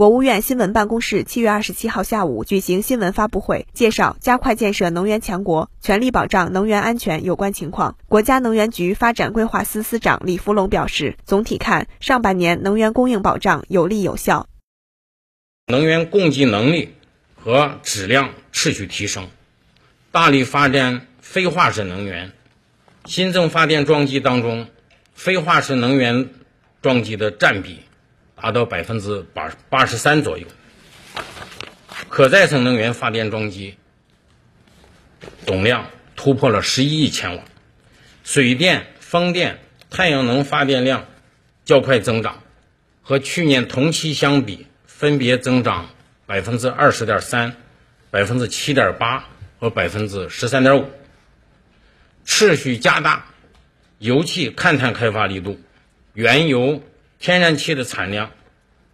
国务院新闻办公室七月二十七号下午举行新闻发布会，介绍加快建设能源强国、全力保障能源安全有关情况。国家能源局发展规划司司长李福龙表示，总体看，上半年能源供应保障有力有效，能源供给能力和质量持续提升，大力发展非化石能源。新增发电装机当中，非化石能源装机的占比。达到百分之八八十三左右，可再生能源发电装机总量突破了十一亿千瓦，水电、风电、太阳能发电量较快增长，和去年同期相比，分别增长百分之二十点三、百分之七点八和百分之十三点五，持续加大油气勘探开发力度，原油。天然气的产量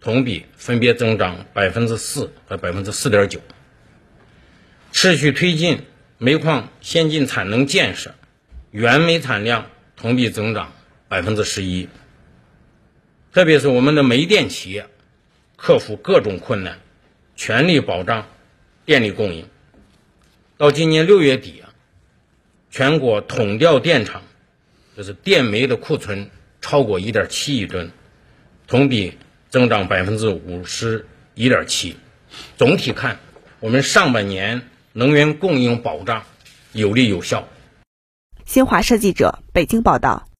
同比分别增长百分之四和百分之四点九，持续推进煤矿先进产能建设，原煤产量同比增长百分之十一。特别是我们的煤电企业，克服各种困难，全力保障电力供应。到今年六月底啊，全国统调电厂就是电煤的库存超过一点七亿吨。同比增长百分之五十一点七，总体看，我们上半年能源供应保障有力有效。新华社记者北京报道。